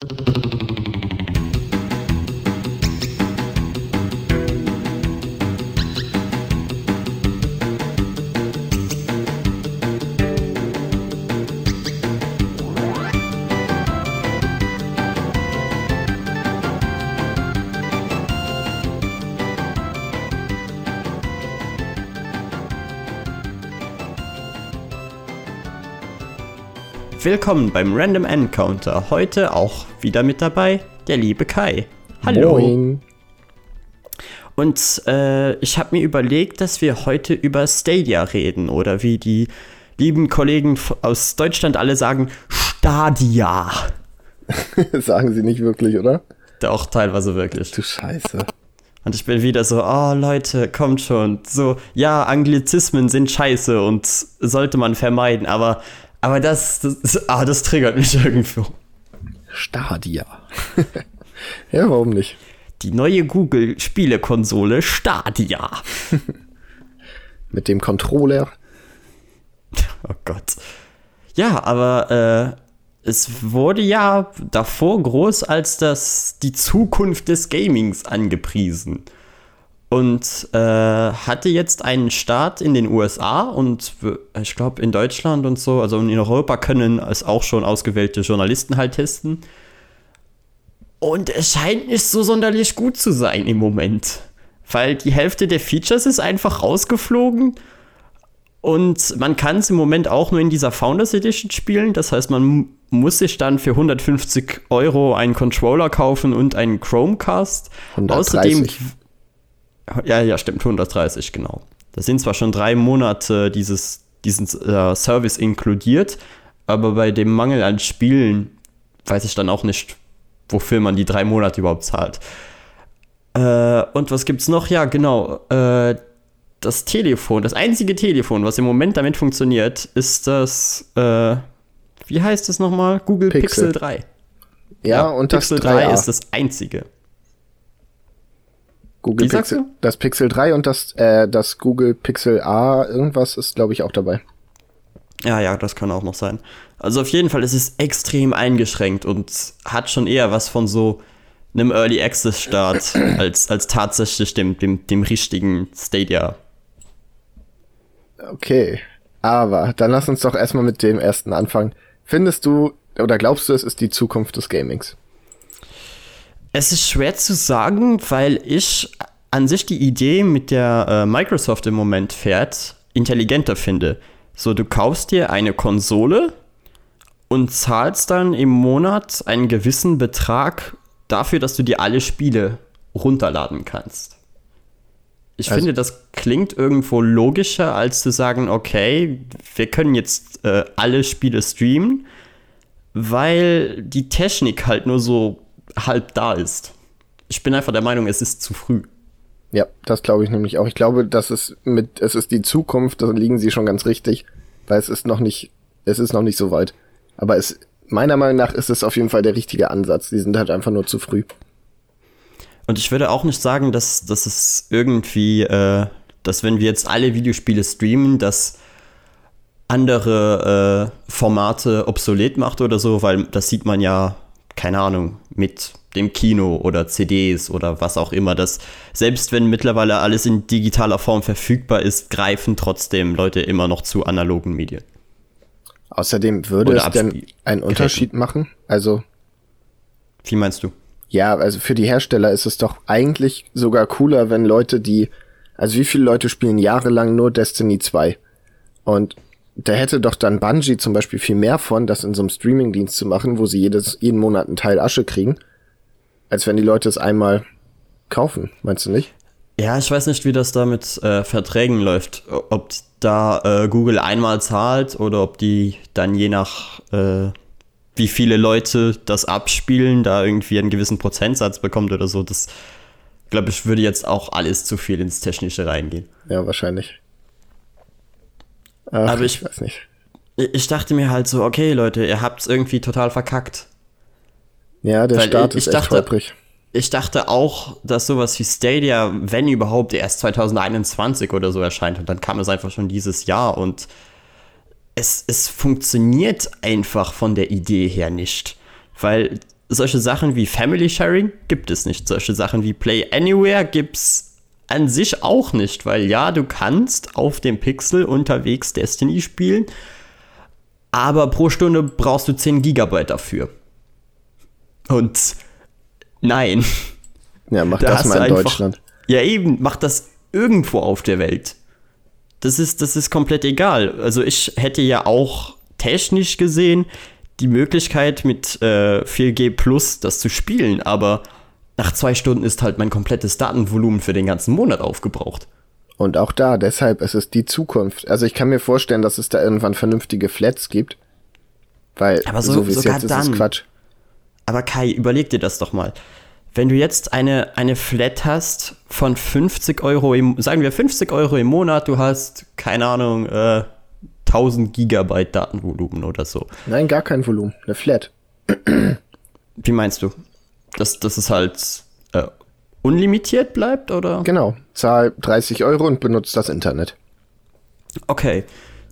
you Willkommen beim Random Encounter. Heute auch wieder mit dabei der liebe Kai. Hallo. Moin. Und äh, ich habe mir überlegt, dass wir heute über Stadia reden oder wie die lieben Kollegen aus Deutschland alle sagen, Stadia. sagen sie nicht wirklich, oder? Doch, teilweise wirklich. Du Scheiße. Und ich bin wieder so, oh Leute, kommt schon. So, ja, Anglizismen sind scheiße und sollte man vermeiden, aber aber das, das, ah, das triggert mich irgendwo. Stadia. ja, warum nicht? Die neue Google-Spielekonsole Stadia. Mit dem Controller. Oh Gott. Ja, aber äh, es wurde ja davor groß als das die Zukunft des Gamings angepriesen und äh, hatte jetzt einen Start in den USA und ich glaube in Deutschland und so, also in Europa können es auch schon ausgewählte Journalisten halt testen. Und es scheint nicht so sonderlich gut zu sein im Moment, weil die Hälfte der Features ist einfach rausgeflogen und man kann es im Moment auch nur in dieser Founders Edition spielen. Das heißt, man muss sich dann für 150 Euro einen Controller kaufen und einen Chromecast. 130. Außerdem ja, ja, stimmt, 130, genau. Da sind zwar schon drei Monate dieses, diesen äh, Service inkludiert, aber bei dem Mangel an Spielen weiß ich dann auch nicht, wofür man die drei Monate überhaupt zahlt. Äh, und was gibt's noch? Ja, genau. Äh, das Telefon, das einzige Telefon, was im Moment damit funktioniert, ist das, äh, wie heißt es nochmal? Google Pixel, Pixel 3. Ja, ja und Pixel das 3 3 ist das einzige. Google Wie Pixel, das Pixel 3 und das, äh, das Google Pixel A, irgendwas ist, glaube ich, auch dabei. Ja, ja, das kann auch noch sein. Also auf jeden Fall ist es extrem eingeschränkt und hat schon eher was von so einem Early Access Start als, als tatsächlich dem, dem, dem richtigen Stadia. Okay, aber dann lass uns doch erstmal mit dem ersten anfangen. Findest du oder glaubst du, es ist die Zukunft des Gamings? Es ist schwer zu sagen, weil ich an sich die Idee, mit der äh, Microsoft im Moment fährt, intelligenter finde. So, du kaufst dir eine Konsole und zahlst dann im Monat einen gewissen Betrag dafür, dass du dir alle Spiele runterladen kannst. Ich also, finde, das klingt irgendwo logischer, als zu sagen, okay, wir können jetzt äh, alle Spiele streamen, weil die Technik halt nur so halb da ist. Ich bin einfach der Meinung, es ist zu früh. Ja, das glaube ich nämlich auch. Ich glaube, dass es mit, es ist die Zukunft, da liegen sie schon ganz richtig, weil es ist noch nicht, es ist noch nicht so weit. Aber es, meiner Meinung nach ist es auf jeden Fall der richtige Ansatz. Die sind halt einfach nur zu früh. Und ich würde auch nicht sagen, dass, dass es irgendwie, äh, dass wenn wir jetzt alle Videospiele streamen, dass andere äh, Formate obsolet macht oder so, weil das sieht man ja keine Ahnung, mit dem Kino oder CDs oder was auch immer, dass selbst wenn mittlerweile alles in digitaler Form verfügbar ist, greifen trotzdem Leute immer noch zu analogen Medien. Außerdem würde oder es denn einen Unterschied machen? Also. Wie meinst du? Ja, also für die Hersteller ist es doch eigentlich sogar cooler, wenn Leute, die, also wie viele Leute spielen jahrelang nur Destiny 2? Und da hätte doch dann Bungie zum Beispiel viel mehr von, das in so einem Streamingdienst zu machen, wo sie jedes, jeden Monat einen Teil Asche kriegen, als wenn die Leute es einmal kaufen, meinst du nicht? Ja, ich weiß nicht, wie das da mit äh, Verträgen läuft. Ob da äh, Google einmal zahlt oder ob die dann je nach äh, wie viele Leute das abspielen, da irgendwie einen gewissen Prozentsatz bekommt oder so. Das glaube ich, würde jetzt auch alles zu viel ins Technische reingehen. Ja, wahrscheinlich. Ach, Aber ich, ich weiß nicht. Ich dachte mir halt so, okay, Leute, ihr habt's irgendwie total verkackt. Ja, der Weil Start ich, ist echt holprig. Ich dachte auch, dass sowas wie Stadia, wenn überhaupt, erst 2021 oder so erscheint. Und dann kam es einfach schon dieses Jahr. Und es, es funktioniert einfach von der Idee her nicht. Weil solche Sachen wie Family Sharing gibt es nicht. Solche Sachen wie Play Anywhere gibt es an sich auch nicht, weil ja, du kannst auf dem Pixel unterwegs Destiny spielen, aber pro Stunde brauchst du 10 Gigabyte dafür. Und nein. Ja, mach da das mal in einfach, Deutschland. Ja, eben, mach das irgendwo auf der Welt. Das ist, das ist komplett egal. Also ich hätte ja auch technisch gesehen die Möglichkeit mit äh, 4G Plus das zu spielen, aber nach zwei Stunden ist halt mein komplettes Datenvolumen für den ganzen Monat aufgebraucht. Und auch da, deshalb, es ist die Zukunft. Also ich kann mir vorstellen, dass es da irgendwann vernünftige Flats gibt. Weil aber so, so wie es jetzt ist, ist Quatsch. Aber Kai, überleg dir das doch mal. Wenn du jetzt eine, eine Flat hast von 50 Euro, im, sagen wir 50 Euro im Monat, du hast, keine Ahnung, äh, 1000 Gigabyte Datenvolumen oder so. Nein, gar kein Volumen, eine Flat. Wie meinst du? Dass, dass es halt äh, unlimitiert bleibt, oder? Genau, zahl 30 Euro und benutzt das Internet. Okay.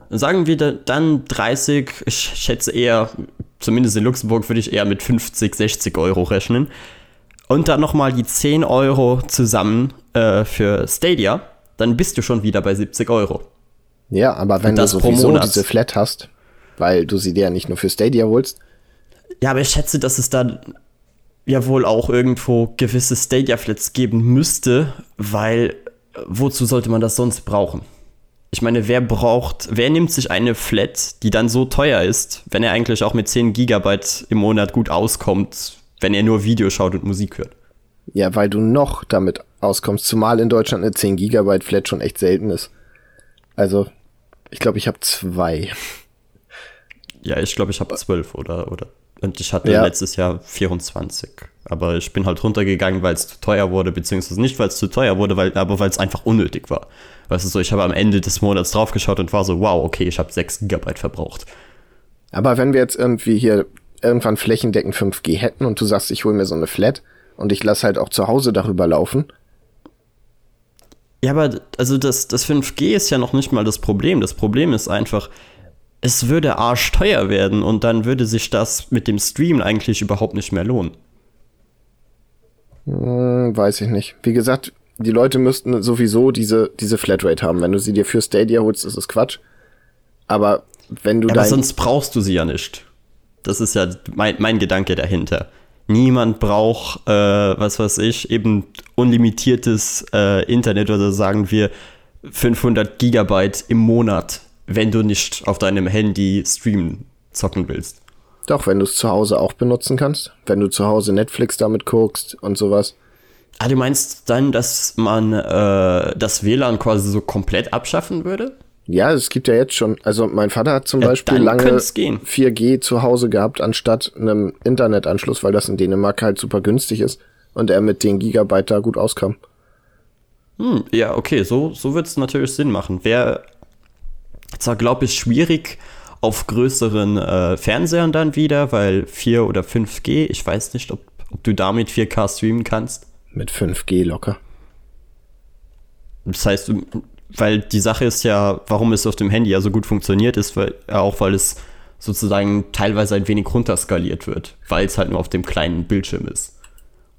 Sagen wir dann 30, ich schätze eher, zumindest in Luxemburg würde ich eher mit 50, 60 Euro rechnen. Und dann nochmal die 10 Euro zusammen äh, für Stadia, dann bist du schon wieder bei 70 Euro. Ja, aber wenn du sowieso diese Flat hast, weil du sie dir ja nicht nur für Stadia holst. Ja, aber ich schätze, dass es da ja wohl auch irgendwo gewisse Stadia-Flats geben müsste, weil wozu sollte man das sonst brauchen? Ich meine, wer braucht, wer nimmt sich eine Flat, die dann so teuer ist, wenn er eigentlich auch mit 10 Gigabyte im Monat gut auskommt, wenn er nur Video schaut und Musik hört? Ja, weil du noch damit auskommst, zumal in Deutschland eine 10 Gigabyte Flat schon echt selten ist. Also, ich glaube, ich habe zwei. Ja, ich glaube, ich habe zwölf oder, oder. Und ich hatte ja. letztes Jahr 24. Aber ich bin halt runtergegangen, weil es zu teuer wurde, beziehungsweise nicht, weil es zu teuer wurde, weil, aber weil es einfach unnötig war. Weißt du so, ich habe am Ende des Monats draufgeschaut und war so, wow, okay, ich habe 6 Gigabyte verbraucht. Aber wenn wir jetzt irgendwie hier irgendwann flächendeckend 5G hätten und du sagst, ich hole mir so eine Flat und ich lasse halt auch zu Hause darüber laufen, ja, aber also das, das 5G ist ja noch nicht mal das Problem. Das Problem ist einfach, es würde arschteuer werden und dann würde sich das mit dem Stream eigentlich überhaupt nicht mehr lohnen. Hm, weiß ich nicht. Wie gesagt, die Leute müssten sowieso diese, diese Flatrate haben. Wenn du sie dir für Stadia holst, ist es Quatsch. Aber wenn du ja, Aber sonst brauchst du sie ja nicht. Das ist ja mein, mein Gedanke dahinter. Niemand braucht, äh, was weiß ich, eben unlimitiertes äh, Internet oder sagen wir 500 Gigabyte im Monat, wenn du nicht auf deinem Handy streamen zocken willst. Doch, wenn du es zu Hause auch benutzen kannst. Wenn du zu Hause Netflix damit guckst und sowas. Ah, du meinst dann, dass man äh, das WLAN quasi so komplett abschaffen würde? Ja, es gibt ja jetzt schon, also mein Vater hat zum ja, Beispiel lange 4G zu Hause gehabt, anstatt einem Internetanschluss, weil das in Dänemark halt super günstig ist und er mit den Gigabyte da gut auskam. Hm, ja, okay, so, so wird es natürlich Sinn machen. Wäre zwar, glaube ich, schwierig auf größeren äh, Fernsehern dann wieder, weil 4 oder 5G, ich weiß nicht, ob, ob du damit 4K streamen kannst. Mit 5G locker. Das heißt, weil die Sache ist ja, warum es auf dem Handy ja so gut funktioniert, ist weil, auch, weil es sozusagen teilweise ein wenig runterskaliert wird, weil es halt nur auf dem kleinen Bildschirm ist.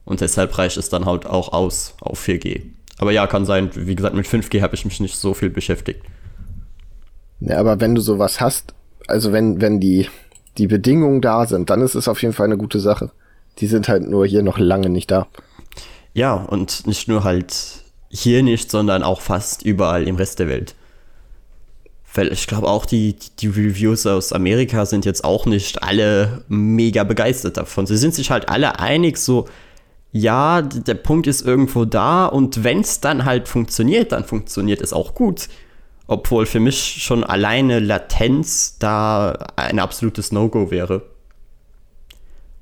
Und deshalb reicht es dann halt auch aus auf 4G. Aber ja, kann sein, wie gesagt, mit 5G habe ich mich nicht so viel beschäftigt. Ja, aber wenn du sowas hast, also wenn, wenn die, die Bedingungen da sind, dann ist es auf jeden Fall eine gute Sache. Die sind halt nur hier noch lange nicht da. Ja, und nicht nur halt hier nicht, sondern auch fast überall im Rest der Welt. Weil ich glaube auch, die, die Reviews aus Amerika sind jetzt auch nicht alle mega begeistert davon. Sie sind sich halt alle einig, so, ja, der Punkt ist irgendwo da und wenn es dann halt funktioniert, dann funktioniert es auch gut. Obwohl für mich schon alleine Latenz da ein absolutes No-Go wäre.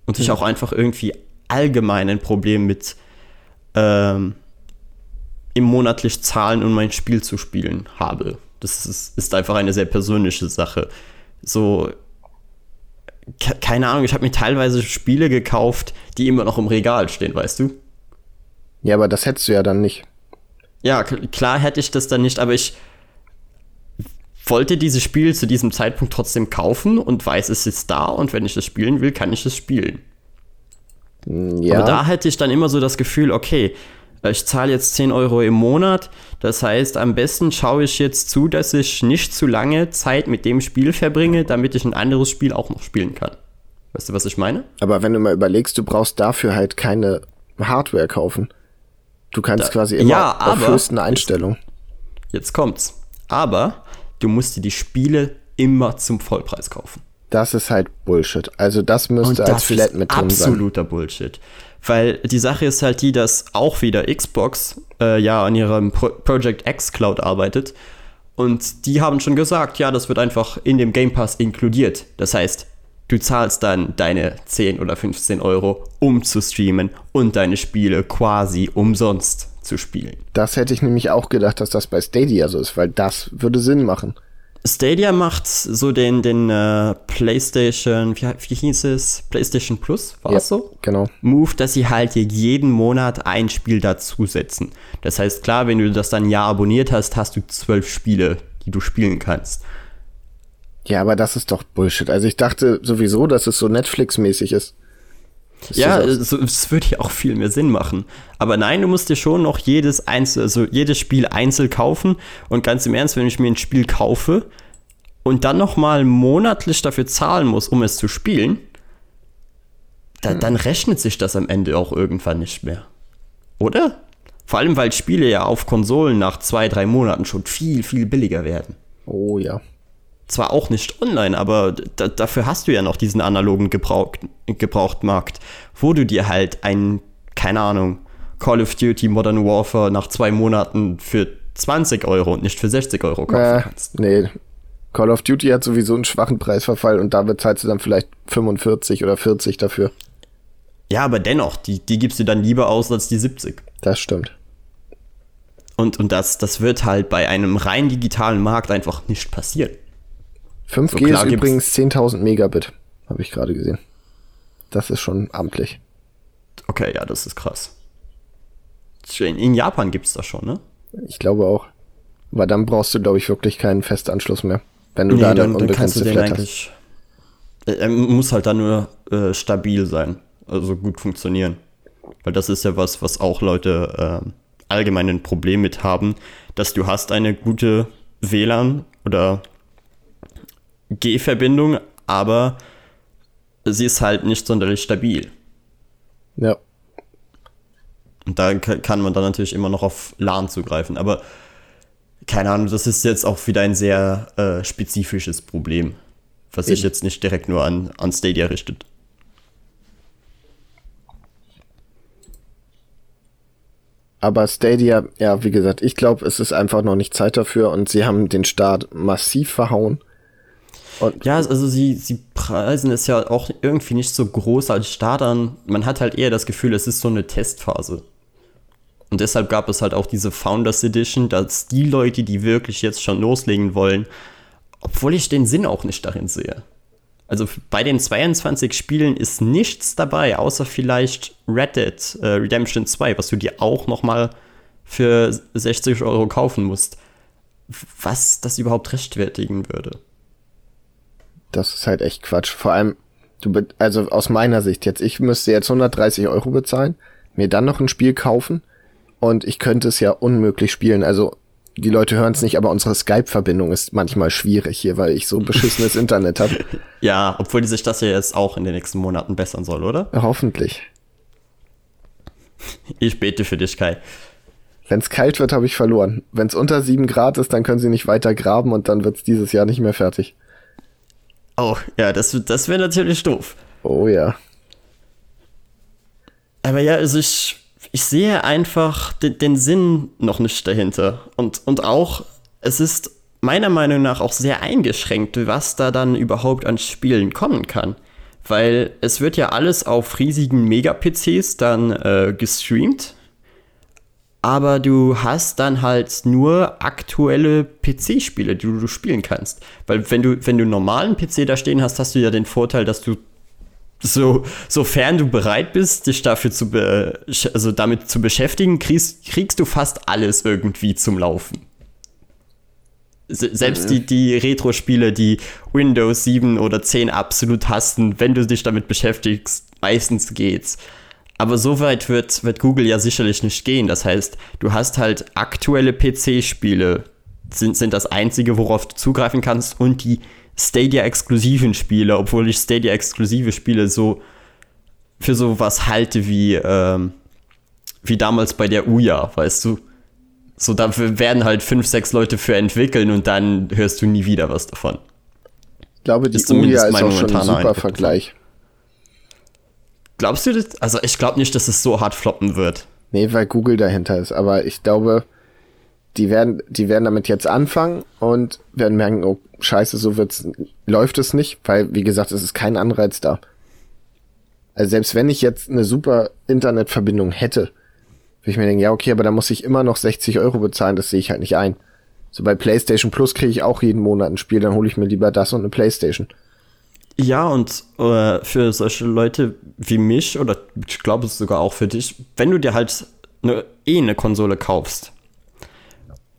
Und ich auch einfach irgendwie allgemein ein Problem mit ähm, im monatlich zahlen, um mein Spiel zu spielen habe. Das ist, ist einfach eine sehr persönliche Sache. So, keine Ahnung, ich habe mir teilweise Spiele gekauft, die immer noch im Regal stehen, weißt du? Ja, aber das hättest du ja dann nicht. Ja, klar hätte ich das dann nicht, aber ich wollte dieses Spiel zu diesem Zeitpunkt trotzdem kaufen und weiß, es ist da und wenn ich es spielen will, kann ich es spielen. Ja, Aber da hätte ich dann immer so das Gefühl, okay, ich zahle jetzt 10 Euro im Monat. Das heißt, am besten schaue ich jetzt zu, dass ich nicht zu lange Zeit mit dem Spiel verbringe, damit ich ein anderes Spiel auch noch spielen kann. Weißt du, was ich meine? aber wenn du mal überlegst, du brauchst dafür halt keine Hardware kaufen. Du kannst Da- quasi immer ja, auf aber- höchsten Einstellungen. Jetzt kommt's. Aber du musst dir die Spiele immer zum Vollpreis kaufen. Das ist halt Bullshit. Also das müsste als Flat mit drin sein. absoluter Bullshit. Weil die Sache ist halt die, dass auch wieder Xbox äh, ja an ihrem Pro Project X Cloud arbeitet. Und die haben schon gesagt, ja, das wird einfach in dem Game Pass inkludiert. Das heißt, du zahlst dann deine 10 oder 15 Euro, um zu streamen und deine Spiele quasi umsonst zu spielen. Das hätte ich nämlich auch gedacht, dass das bei Stadia so ist, weil das würde Sinn machen. Stadia macht so den, den äh, PlayStation, wie, wie hieß es? PlayStation Plus, war Ja, es so? Genau. Move, dass sie halt hier jeden Monat ein Spiel dazusetzen. Das heißt, klar, wenn du das dann ein Jahr abonniert hast, hast du zwölf Spiele, die du spielen kannst. Ja, aber das ist doch Bullshit. Also ich dachte sowieso, dass es so Netflix-mäßig ist. Ja, auch- es, es würde ja auch viel mehr Sinn machen. Aber nein, du musst dir schon noch jedes einzel, also jedes Spiel einzeln kaufen. Und ganz im Ernst, wenn ich mir ein Spiel kaufe und dann noch mal monatlich dafür zahlen muss, um es zu spielen, da, Hm. dann rechnet sich das am Ende auch irgendwann nicht mehr. Oder? Vor allem, weil Spiele ja auf Konsolen nach zwei, drei Monaten schon viel, viel billiger werden. Oh ja. Zwar auch nicht online, aber da, dafür hast du ja noch diesen analogen Gebrauch, Gebrauchtmarkt, wo du dir halt ein, keine Ahnung, Call of Duty Modern Warfare nach zwei Monaten für 20 Euro und nicht für 60 Euro kaufen Äh, kannst. nee. Call of Duty hat sowieso einen schwachen Preisverfall und da bezahlst du dann vielleicht 45 oder 40 dafür. Ja, aber dennoch, die, die gibst du dann lieber aus als die 70. Das stimmt. Und, und das, das wird halt bei einem rein digitalen Markt einfach nicht passieren. 5G So ist übrigens 10.000 Megabit, habe ich gerade gesehen. Das ist schon amtlich. Okay, ja, das ist krass. In, Japan gibt's das schon, ne? Ich glaube auch. Aber dann brauchst du, glaube ich, wirklich keinen Festanschluss mehr. Wenn du Nee, da dann, dann kannst du unbegrenzte den Flat eigentlich. Äh, Er muss halt dann nur äh, stabil sein, also gut funktionieren. Weil das ist ja was, was auch Leute äh, allgemein ein Problem mit haben, dass du hast eine gute WLAN oder G-Verbindung, aber sie ist halt nicht sonderlich stabil. Ja. Und da ka- kann man dann natürlich immer noch auf LAN zugreifen. Aber keine Ahnung, das ist jetzt auch wieder ein sehr äh, spezifisches Problem, was sich Eben. jetzt nicht direkt nur an, an Stadia richtet. Aber Stadia, ja, wie gesagt, ich glaube, es ist einfach noch nicht Zeit dafür und sie haben den Start massiv verhauen. Und Ja, also sie, sie preisen es ja auch irgendwie nicht so groß als Start an. Man hat halt eher das Gefühl, es ist so eine Testphase. Und deshalb gab es halt auch diese Founders Edition, dass die Leute, die wirklich jetzt schon loslegen wollen, obwohl ich den Sinn auch nicht darin sehe. Also bei den 22 Spielen ist nichts dabei, außer vielleicht Red Dead äh, Redemption 2, was du dir auch noch mal für 60 Euro kaufen musst. Was das überhaupt rechtfertigen würde. Das ist halt echt Quatsch. Vor allem, du, also aus meiner Sicht jetzt, ich müsste jetzt 130 Euro bezahlen, mir dann noch ein Spiel kaufen und ich könnte es ja unmöglich spielen. Also die Leute hören es nicht, aber unsere Skype-Verbindung ist manchmal schwierig hier, weil ich so beschissenes Internet habe. Ja, obwohl sich das ja jetzt auch in den nächsten Monaten bessern soll, oder? Hoffentlich. Ich bete für dich, Kai. Wenn es kalt wird, habe ich verloren. Wenn es unter 7 Grad ist, dann können sie nicht weiter graben und dann wird es dieses Jahr nicht mehr fertig. Oh, ja, das, das wäre natürlich doof. Oh ja. Aber ja, also ich, ich sehe einfach den, den Sinn noch nicht dahinter. Und, und auch, es ist meiner Meinung nach auch sehr eingeschränkt, was da dann überhaupt an Spielen kommen kann. Weil es wird ja alles auf riesigen Mega-PCs dann äh, gestreamt. Aber du hast dann halt nur aktuelle PC-Spiele, die du, spielen kannst. Weil wenn du, wenn du einen normalen PC da stehen hast, hast du ja den Vorteil, dass du so, sofern du bereit bist, dich dafür zu, also damit zu beschäftigen, kriegst, kriegst du fast alles irgendwie zum Laufen. Se selbst die, die Retro-Spiele, die Windows 7 oder 10 absolut hassen, wenn du dich damit beschäftigst, meistens geht's. Aber so weit wird, wird Google ja sicherlich nicht gehen. Das heißt, du hast halt aktuelle PC-Spiele, sind, sind das einzige, worauf du zugreifen kannst, und die Stadia-exklusiven Spiele, obwohl ich Stadia-exklusive Spiele so für sowas halte wie, ähm, wie damals bei der Uja, weißt du? So, dafür werden halt fünf, sechs Leute für entwickeln und dann hörst du nie wieder was davon. Ich glaube, die Uja ist auch schon ein super Vergleich. Glaubst du das? Also ich glaube nicht, dass es so hart floppen wird. Nee, weil Google dahinter ist. Aber ich glaube, die werden, die werden damit jetzt anfangen und werden merken, oh scheiße, so wird's, läuft es nicht, weil, wie gesagt, es ist kein Anreiz da. Also selbst wenn ich jetzt eine super Internetverbindung hätte, würde ich mir denken, ja, okay, aber da muss ich immer noch 60 Euro bezahlen, das sehe ich halt nicht ein. So bei PlayStation Plus kriege ich auch jeden Monat ein Spiel, dann hole ich mir lieber das und eine PlayStation. Ja, und äh, für solche Leute wie mich, oder ich glaube es sogar auch für dich, wenn du dir halt eine, eh eine Konsole kaufst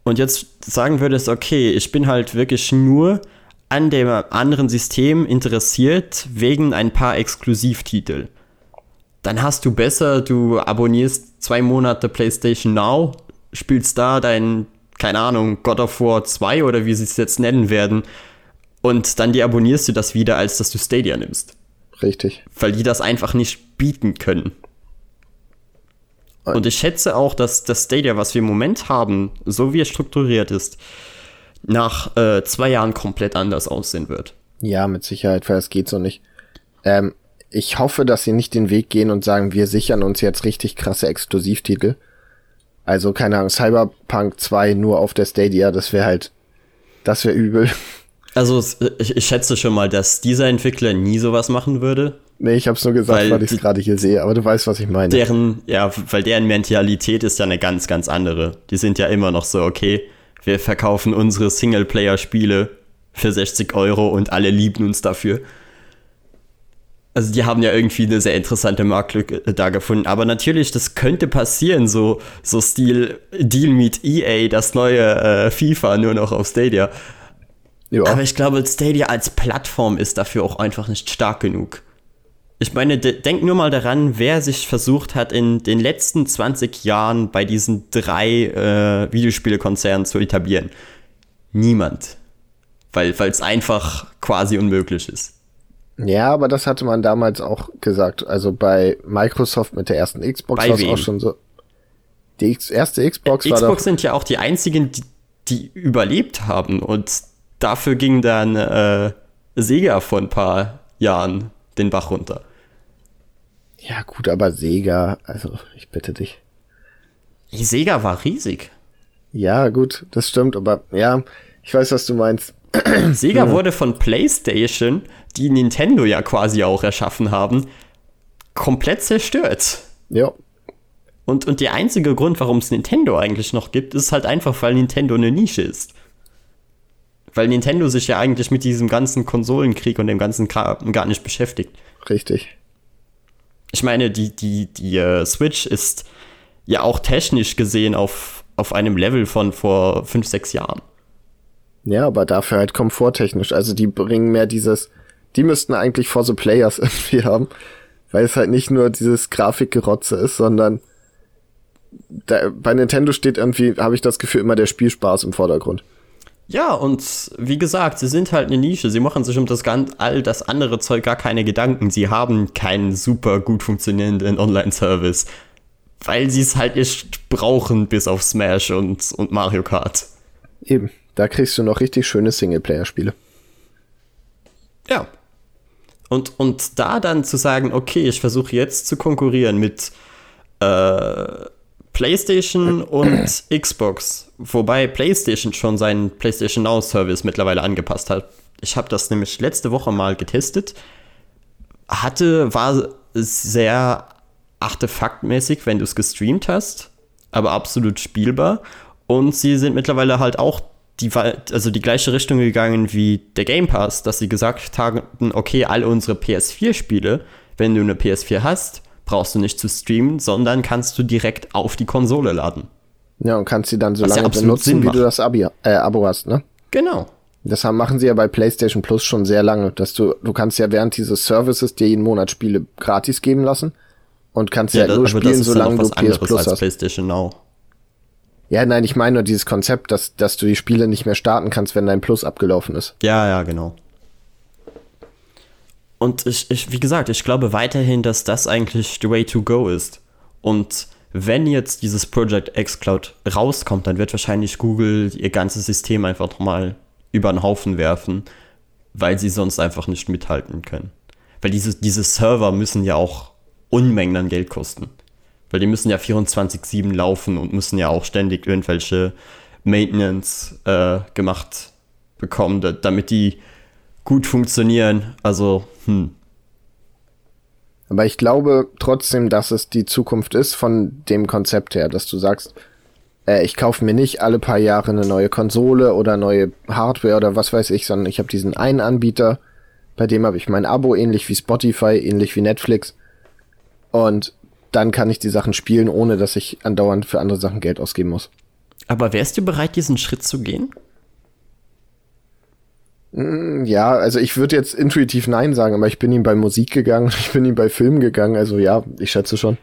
und jetzt sagen würdest, okay, ich bin halt wirklich nur an dem anderen System interessiert wegen ein paar Exklusivtitel, dann hast du besser, du abonnierst zwei Monate PlayStation Now, spielst da dein, keine Ahnung, God of War 2 oder wie sie es jetzt nennen werden und dann die abonnierst du das wieder, als dass du Stadia nimmst. Richtig. Weil die das einfach nicht bieten können. Und ich schätze auch, dass das Stadia, was wir im Moment haben, so wie es strukturiert ist, nach äh, zwei Jahren komplett anders aussehen wird. Ja, mit Sicherheit, weil es geht so nicht. Ähm, ich hoffe, dass sie nicht den Weg gehen und sagen, wir sichern uns jetzt richtig krasse Exklusivtitel. Also, keine Ahnung, Cyberpunk 2 nur auf der Stadia, das wäre halt, das wäre übel. Also ich, ich, schätze schon mal, dass dieser Entwickler nie sowas machen würde. Nee, ich hab's nur gesagt, weil, weil ich es gerade hier sehe, aber du weißt, was ich meine. Deren, ja, weil deren Mentalität ist ja eine ganz, ganz andere. Die sind ja immer noch so, okay, wir verkaufen unsere Singleplayer-Spiele für 60 Euro und alle lieben uns dafür. Also die haben ja irgendwie eine sehr interessante Marktlücke da gefunden. Aber natürlich, das könnte passieren, so, so Stil Deal mit EA, das neue äh, FIFA nur noch auf Stadia. Ja. Aber ich glaube, Stadia als Plattform ist dafür auch einfach nicht stark genug. Ich meine, denk nur mal daran, wer sich versucht hat, in den letzten 20 Jahren bei diesen drei äh, Videospielekonzernen zu etablieren. Niemand. Weil es einfach quasi unmöglich ist. Ja, aber das hatte man damals auch gesagt. Also bei Microsoft mit der ersten Xbox war es auch schon so. Die erste Xbox, äh, war Xbox sind ja auch die einzigen, die, die überlebt haben und dafür ging dann äh, Sega vor ein paar Jahren den Bach runter. Ja, gut, aber Sega, also ich bitte dich. Sega war riesig. Ja, gut, das stimmt, aber ja, ich weiß, was du meinst. Sega wurde von PlayStation, die Nintendo ja quasi auch erschaffen haben, komplett zerstört. Ja. Und, und der einzige Grund, warum es Nintendo eigentlich noch gibt, ist halt einfach, weil Nintendo eine Nische ist. Weil Nintendo sich ja eigentlich mit diesem ganzen Konsolenkrieg und dem ganzen Kram gar nicht beschäftigt. Richtig. Ich meine, die, die, die uh, Switch ist ja auch technisch gesehen auf, auf einem Level von vor fünf, sechs Jahren. Ja, aber dafür halt komforttechnisch. Also die bringen mehr dieses, die müssten eigentlich for the Players irgendwie haben, weil es halt nicht nur dieses Grafikgerotze ist, sondern da, bei Nintendo steht irgendwie, habe ich das Gefühl, immer der Spielspaß im Vordergrund. Ja, und wie gesagt, sie sind halt eine Nische. Sie machen sich um das ganz, all das andere Zeug gar keine Gedanken. Sie haben keinen super gut funktionierenden Online-Service, weil sie es halt nicht brauchen, bis auf Smash und, und Mario Kart. Eben, da kriegst du noch richtig schöne Singleplayer-Spiele. Ja. Und, und da dann zu sagen, okay, ich versuche jetzt zu konkurrieren mit äh, PlayStation und Xbox, wobei PlayStation schon seinen PlayStation Now Service mittlerweile angepasst hat. Ich habe das nämlich letzte Woche mal getestet. Hatte, war sehr artefaktmäßig, wenn du es gestreamt hast, aber absolut spielbar. Und sie sind mittlerweile halt auch die, also die gleiche Richtung gegangen wie der Game Pass, dass sie gesagt haben, okay, all unsere PS4-Spiele, wenn du eine PS4 hast, brauchst du nicht zu streamen, sondern kannst du direkt auf die Konsole laden. Ja, und kannst sie dann so Was lange ja benutzen, wie du das Abi, äh, Abo hast, ne? Genau. Das haben, machen sie ja bei PlayStation Plus schon sehr lange, dass du, du kannst ja während dieses Services dir jeden Monat Spiele gratis geben lassen und kannst ja, halt nur spielen, solange du PS Plus hast. PlayStation Now. Ja, nein, ich meine nur dieses Konzept, dass, dass du die Spiele nicht mehr starten kannst, wenn dein Plus abgelaufen ist. Ja, ja, genau. Und ich, ich, wie gesagt, ich glaube weiterhin, dass das eigentlich the way to go ist. Und wenn jetzt dieses Project X Cloud rauskommt, dann wird wahrscheinlich Google ihr ganzes System einfach nochmal über den Haufen werfen, weil sie sonst einfach nicht mithalten können. Weil diese, diese Server müssen ja auch Unmengen an Geld kosten. Weil die müssen ja 24-7 laufen und müssen ja auch ständig irgendwelche Maintenance äh, gemacht bekommen, da, damit die gut funktionieren. Also, hm. Aber ich glaube trotzdem, dass es die Zukunft ist von dem Konzept her, dass du sagst, äh, ich kaufe mir nicht alle paar Jahre eine neue Konsole oder neue Hardware oder was weiß ich, sondern ich habe diesen einen Anbieter, bei dem habe ich mein Abo, ähnlich wie Spotify, ähnlich wie Netflix. Und dann kann ich die Sachen spielen, ohne dass ich andauernd für andere Sachen Geld ausgeben muss. Aber wärst du bereit, diesen Schritt zu gehen? Mm, ja, also ich würde jetzt intuitiv Nein sagen, aber ich bin ihm bei Musik gegangen, ich bin ihm bei Filmen gegangen, also ja, ich schätze schon.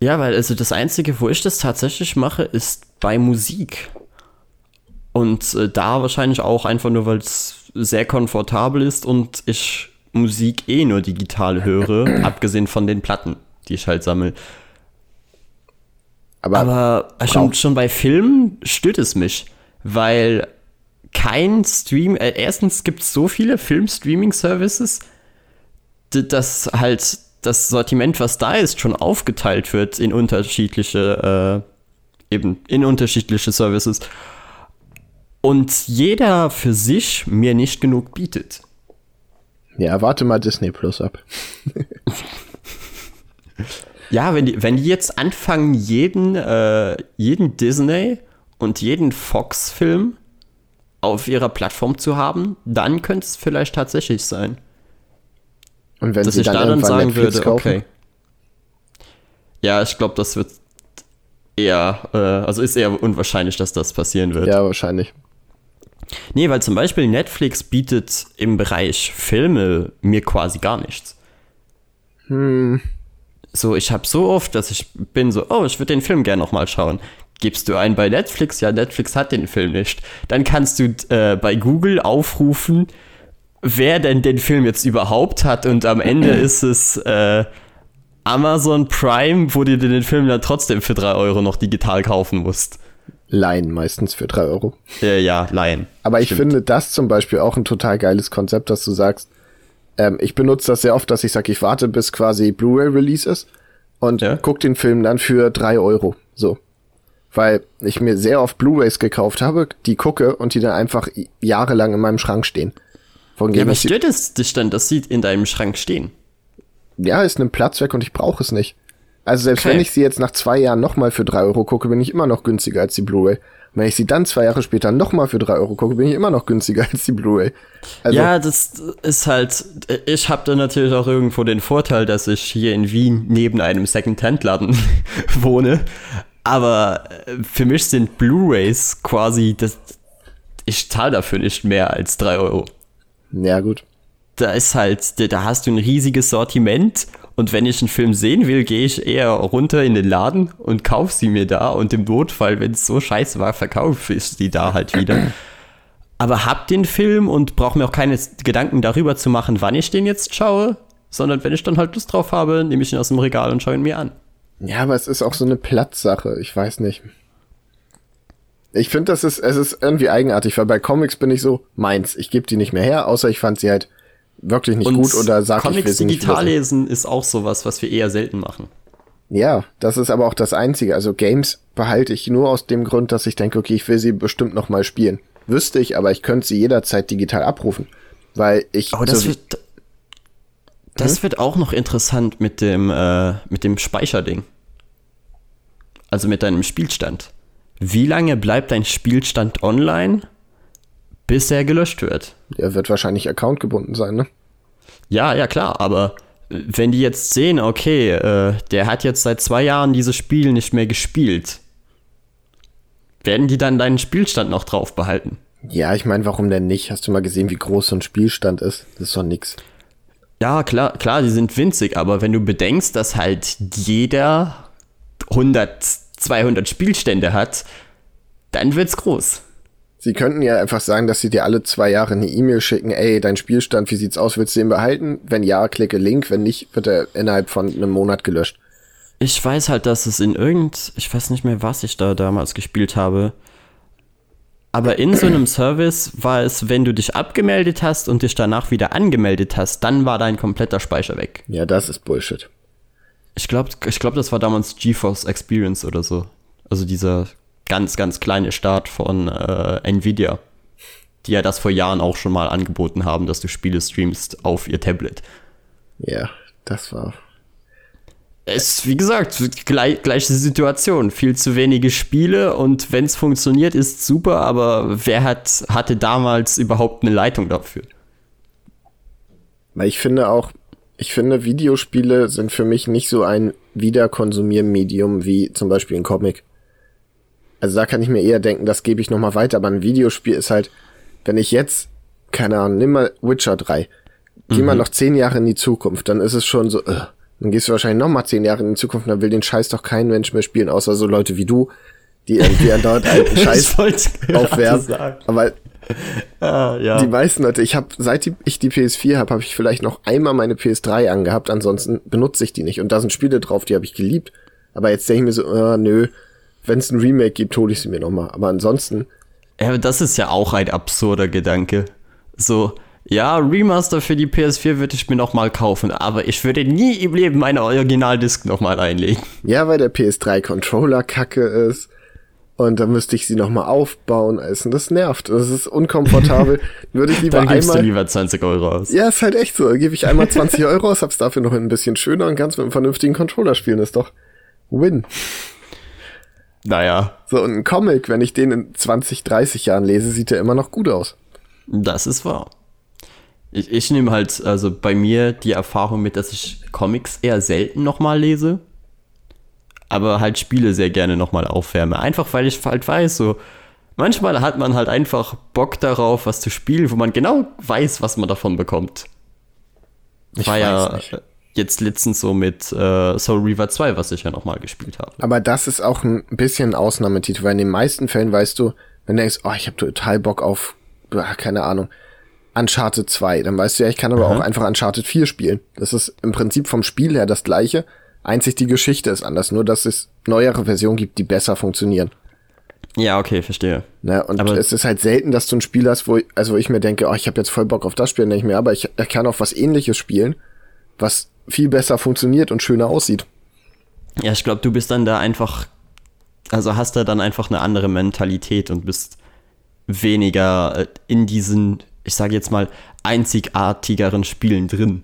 Ja, weil also das Einzige, wo ich das tatsächlich mache, ist bei Musik. Und äh, da wahrscheinlich auch einfach nur, weil es sehr komfortabel ist und ich Musik eh nur digital höre, abgesehen von den Platten die ich halt sammle. Aber, Aber schon, schon bei Filmen stört es mich, weil kein Stream, äh, erstens gibt es so viele Film-Streaming-Services, dass halt das Sortiment, was da ist, schon aufgeteilt wird in unterschiedliche, äh, eben in unterschiedliche Services. Und jeder für sich mir nicht genug bietet. Ja, warte mal Disney Plus ab. Ja, wenn die, wenn die jetzt anfangen, jeden, äh, jeden Disney und jeden Fox-Film auf ihrer Plattform zu haben, dann könnte es vielleicht tatsächlich sein. Und wenn dass sie ich dann, da dann sagen Netflix würde, kaufen? okay. Ja, ich glaube, das wird eher, äh, also ist eher unwahrscheinlich, dass das passieren wird. Ja, wahrscheinlich. Nee, weil zum Beispiel Netflix bietet im Bereich Filme mir quasi gar nichts. Hm so, ich habe so oft, dass ich bin so, oh, ich würde den Film gerne nochmal schauen. Gibst du einen bei Netflix? Ja, Netflix hat den Film nicht. Dann kannst du äh, bei Google aufrufen, wer denn den Film jetzt überhaupt hat und am Ende ist es äh, Amazon Prime, wo du dir den Film dann trotzdem für 3 Euro noch digital kaufen musst. Leihen meistens für 3 Euro. Ja, ja, Leihen. Aber ich Stimmt. finde das zum Beispiel auch ein total geiles Konzept, dass du sagst, ähm, ich benutze das sehr oft, dass ich sage, ich warte, bis quasi Blu-ray-Release ist und ja. guck den Film dann für drei Euro. So. Weil ich mir sehr oft Blu-rays gekauft habe, die gucke und die dann einfach jahrelang in meinem Schrank stehen. Von ja, aber stört es dich dann, dass sie in deinem Schrank stehen? Ja, ist ein Platz weg und ich brauche es nicht. Also selbst okay. wenn ich sie jetzt nach zwei Jahren nochmal für drei Euro gucke, bin ich immer noch günstiger als die Blu-ray. Wenn ich sie dann zwei Jahre später nochmal für drei Euro gucke, bin ich immer noch günstiger als die Blu-ray. Also ja, das ist halt, ich habe da natürlich auch irgendwo den Vorteil, dass ich hier in Wien neben einem Second-Hand-Laden wohne. Aber äh, für mich sind Blu-rays quasi, das, ich zahle dafür nicht mehr als drei Euro. Ja, gut. Da ist halt, da hast du ein riesiges Sortiment und wenn ich einen Film sehen will, gehe ich eher runter in den Laden und kaufe sie mir da. Und im Notfall, wenn es so scheiße war, verkaufe ich sie da halt wieder. Aber hab den Film und brauche mir auch keine Gedanken darüber zu machen, wann ich den jetzt schaue. Sondern wenn ich dann halt Lust drauf habe, nehme ich ihn aus dem Regal und schaue ihn mir an. Ja, aber es ist auch so eine Platzsache. Ich weiß nicht. Ich finde, das ist, es ist irgendwie eigenartig, weil bei Comics bin ich so, meins. Ich gebe die nicht mehr her, außer ich fand sie halt wirklich nicht und gut oder sag Comics ich, will digital lesen ist auch sowas, was wir eher selten machen. Ja, das ist aber auch das Einzige. Also Games behalte ich nur aus dem Grund, dass ich denke, okay, ich will sie bestimmt noch mal spielen. Wüsste ich, aber ich könnte sie jederzeit digital abrufen, weil ich. Aber das so wird, das hm? wird auch noch interessant mit dem äh, mit dem Speicherding. Also mit deinem Spielstand. Wie lange bleibt dein Spielstand online? bis er gelöscht wird. Er wird wahrscheinlich accountgebunden sein, ne? Ja, ja, klar, aber äh, wenn die jetzt sehen, okay, äh, der hat jetzt seit zwei Jahren dieses Spiel nicht mehr gespielt, werden die dann deinen Spielstand noch drauf behalten? Ja, ich meine, warum denn nicht? Hast du mal gesehen, wie groß so ein Spielstand ist? Das ist doch nix. Ja, klar, klar, die sind winzig, aber wenn du bedenkst, dass halt jeder 100, 200 Spielstände hat, dann wird's groß. Sie könnten ja einfach sagen, dass sie dir alle zwei Jahre eine E-Mail schicken, ey, dein Spielstand, wie sieht's aus, willst du den behalten? Wenn ja, klicke Link, wenn nicht, wird er innerhalb von einem Monat gelöscht. Ich weiß halt, dass es in irgend, ich weiß nicht mehr, was ich da damals gespielt habe, aber in so einem Service war es, wenn du dich abgemeldet hast und dich danach wieder angemeldet hast, dann war dein kompletter Speicher weg. Ja, das ist Bullshit. Ich glaube, ich glaub, das war damals GeForce Experience oder so. Also dieser ganz, ganz kleine Start von äh, Nvidia, die ja das vor Jahren auch schon mal angeboten haben, dass du Spiele streamst auf ihr Tablet. Ja, das war. Es, wie gesagt, gleich, gleiche Situation. Viel zu wenige Spiele und wenn es funktioniert, ist super, aber wer hat, hatte damals überhaupt eine Leitung dafür? Weil ich finde auch, ich finde, Videospiele sind für mich nicht so ein Wiederkonsumiermedium wie zum Beispiel ein Comic. Also da kann ich mir eher denken, das gebe ich nochmal weiter, aber ein Videospiel ist halt, wenn ich jetzt, keine Ahnung, nimm mal Witcher 3, geh mhm. mal noch zehn Jahre in die Zukunft, dann ist es schon so, uh, dann gehst du wahrscheinlich nochmal zehn Jahre in die Zukunft, dann will den Scheiß doch kein Mensch mehr spielen, außer so Leute wie du, die irgendwie an dort alten Scheiß aufwerfen. Aber ah, ja. die meisten Leute, ich habe, seit ich die PS4 habe, habe ich vielleicht noch einmal meine PS3 angehabt, ansonsten benutze ich die nicht. Und da sind Spiele drauf, die habe ich geliebt. Aber jetzt denke ich mir so, uh, nö, wenn es ein Remake gibt, hole ich sie mir nochmal. Aber ansonsten. Ja, das ist ja auch ein absurder Gedanke. So, ja, Remaster für die PS4 würde ich mir nochmal kaufen, aber ich würde nie im Leben meine Originaldisc nochmal einlegen. Ja, weil der PS3-Controller kacke ist. Und dann müsste ich sie nochmal aufbauen. Also das nervt. Das ist unkomfortabel. Würde ich lieber dann gibst einmal. Du lieber 20 Euro aus. Ja, ist halt echt so. Gebe ich einmal 20 Euro aus, hab's dafür noch ein bisschen schöner und ganz mit einem vernünftigen Controller spielen. Das ist doch Win. Naja. So, und ein Comic, wenn ich den in 20, 30 Jahren lese, sieht er immer noch gut aus. Das ist wahr. Ich, ich nehme halt, also bei mir die Erfahrung mit, dass ich Comics eher selten nochmal lese, aber halt Spiele sehr gerne nochmal aufwärme. Einfach weil ich halt weiß, so, manchmal hat man halt einfach Bock darauf, was zu spielen, wo man genau weiß, was man davon bekommt. Ich war ja nicht jetzt letztens so mit äh, Soul Reaver 2, was ich ja nochmal gespielt habe. Aber das ist auch ein bisschen ein Ausnahmetitel, weil in den meisten Fällen weißt du, wenn du denkst, oh, ich habe total Bock auf, keine Ahnung, Uncharted 2, dann weißt du ja, ich kann aber Aha. auch einfach Uncharted 4 spielen. Das ist im Prinzip vom Spiel her das gleiche, einzig die Geschichte ist anders, nur dass es neuere Versionen gibt, die besser funktionieren. Ja, okay, verstehe. Ne, und aber es ist halt selten, dass du ein Spiel hast, wo, also wo ich mir denke, oh, ich habe jetzt voll Bock auf das Spiel, denke ich mir, aber ich, ich kann auch was ähnliches spielen, was viel besser funktioniert und schöner aussieht. Ja, ich glaube, du bist dann da einfach, also hast da dann einfach eine andere Mentalität und bist weniger äh, in diesen, ich sage jetzt mal, einzigartigeren Spielen drin.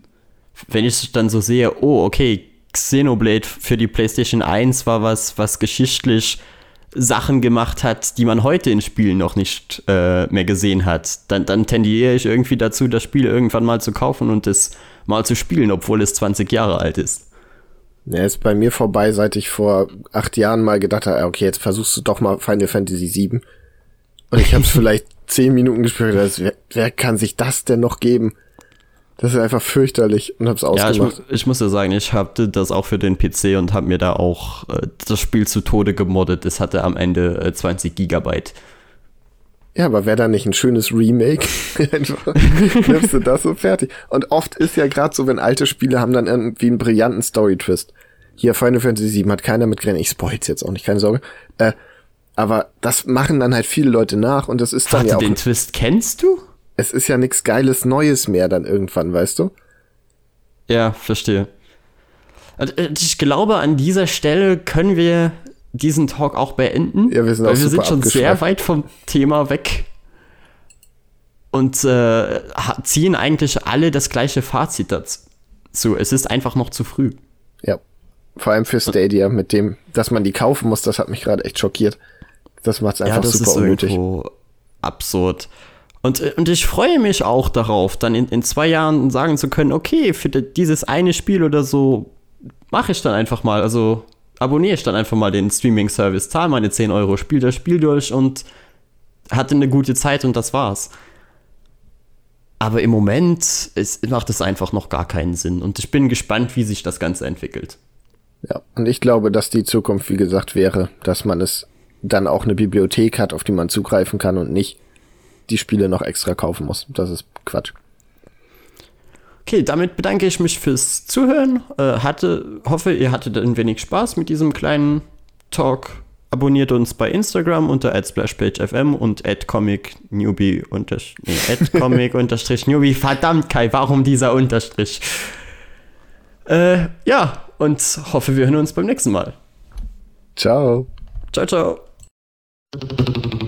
Wenn ich dann so sehe, oh, okay, Xenoblade für die PlayStation 1 war was, was geschichtlich Sachen gemacht hat, die man heute in Spielen noch nicht äh, mehr gesehen hat, dann, dann tendiere ich irgendwie dazu, das Spiel irgendwann mal zu kaufen und es mal zu spielen, obwohl es 20 Jahre alt ist. Er ist bei mir vorbei, seit ich vor acht Jahren mal gedacht habe, okay, jetzt versuchst du doch mal Final Fantasy VII. Und ich habe es vielleicht zehn Minuten gespielt. Also, wer, wer kann sich das denn noch geben? Das ist einfach fürchterlich und hab's ausgemacht. Ja, ich, ich muss ja sagen, ich hatte das auch für den PC und habe mir da auch äh, das Spiel zu Tode gemoddet. Es hatte am Ende äh, 20 Gigabyte. Ja, aber wäre da nicht ein schönes Remake? Nimmst du das so fertig. Und oft ist ja gerade so, wenn alte Spiele haben dann irgendwie einen brillanten Story-Twist. Hier Final Fantasy VII hat keiner mit gerechnet. Ich spoil's jetzt auch nicht, keine Sorge. Äh, aber das machen dann halt viele Leute nach und das ist dann Warte, ja auch. den Twist kennst du? Es ist ja nichts Geiles Neues mehr dann irgendwann, weißt du? Ja, verstehe. Also, äh, ich glaube, an dieser Stelle können wir diesen Talk auch beenden. Ja, wir sind, weil auch wir sind schon sehr weit vom Thema weg und äh, ziehen eigentlich alle das gleiche Fazit dazu. Es ist einfach noch zu früh. Ja. Vor allem für Stadia, mit dem, dass man die kaufen muss, das hat mich gerade echt schockiert. Das macht es einfach ja, das super ist unnötig. Absurd. Und, und ich freue mich auch darauf, dann in, in zwei Jahren sagen zu können, okay, für dieses eine Spiel oder so mache ich dann einfach mal. Also abonniere ich dann einfach mal den Streaming-Service, zahle meine 10 Euro, spiele das Spiel durch und hatte eine gute Zeit und das war's. Aber im Moment ist, macht es einfach noch gar keinen Sinn. Und ich bin gespannt, wie sich das Ganze entwickelt. Ja, und ich glaube, dass die Zukunft, wie gesagt, wäre, dass man es dann auch eine Bibliothek hat, auf die man zugreifen kann und nicht die Spiele noch extra kaufen muss. Das ist Quatsch. Okay, damit bedanke ich mich fürs Zuhören. Äh, hatte, hoffe, ihr hattet ein wenig Spaß mit diesem kleinen Talk. Abonniert uns bei Instagram unter @splashpagefm und @comicnewbie nee, @comic_newbie. Verdammt, Kai, warum dieser Unterstrich? Äh, ja, und hoffe, wir hören uns beim nächsten Mal. Ciao. Ciao, ciao. you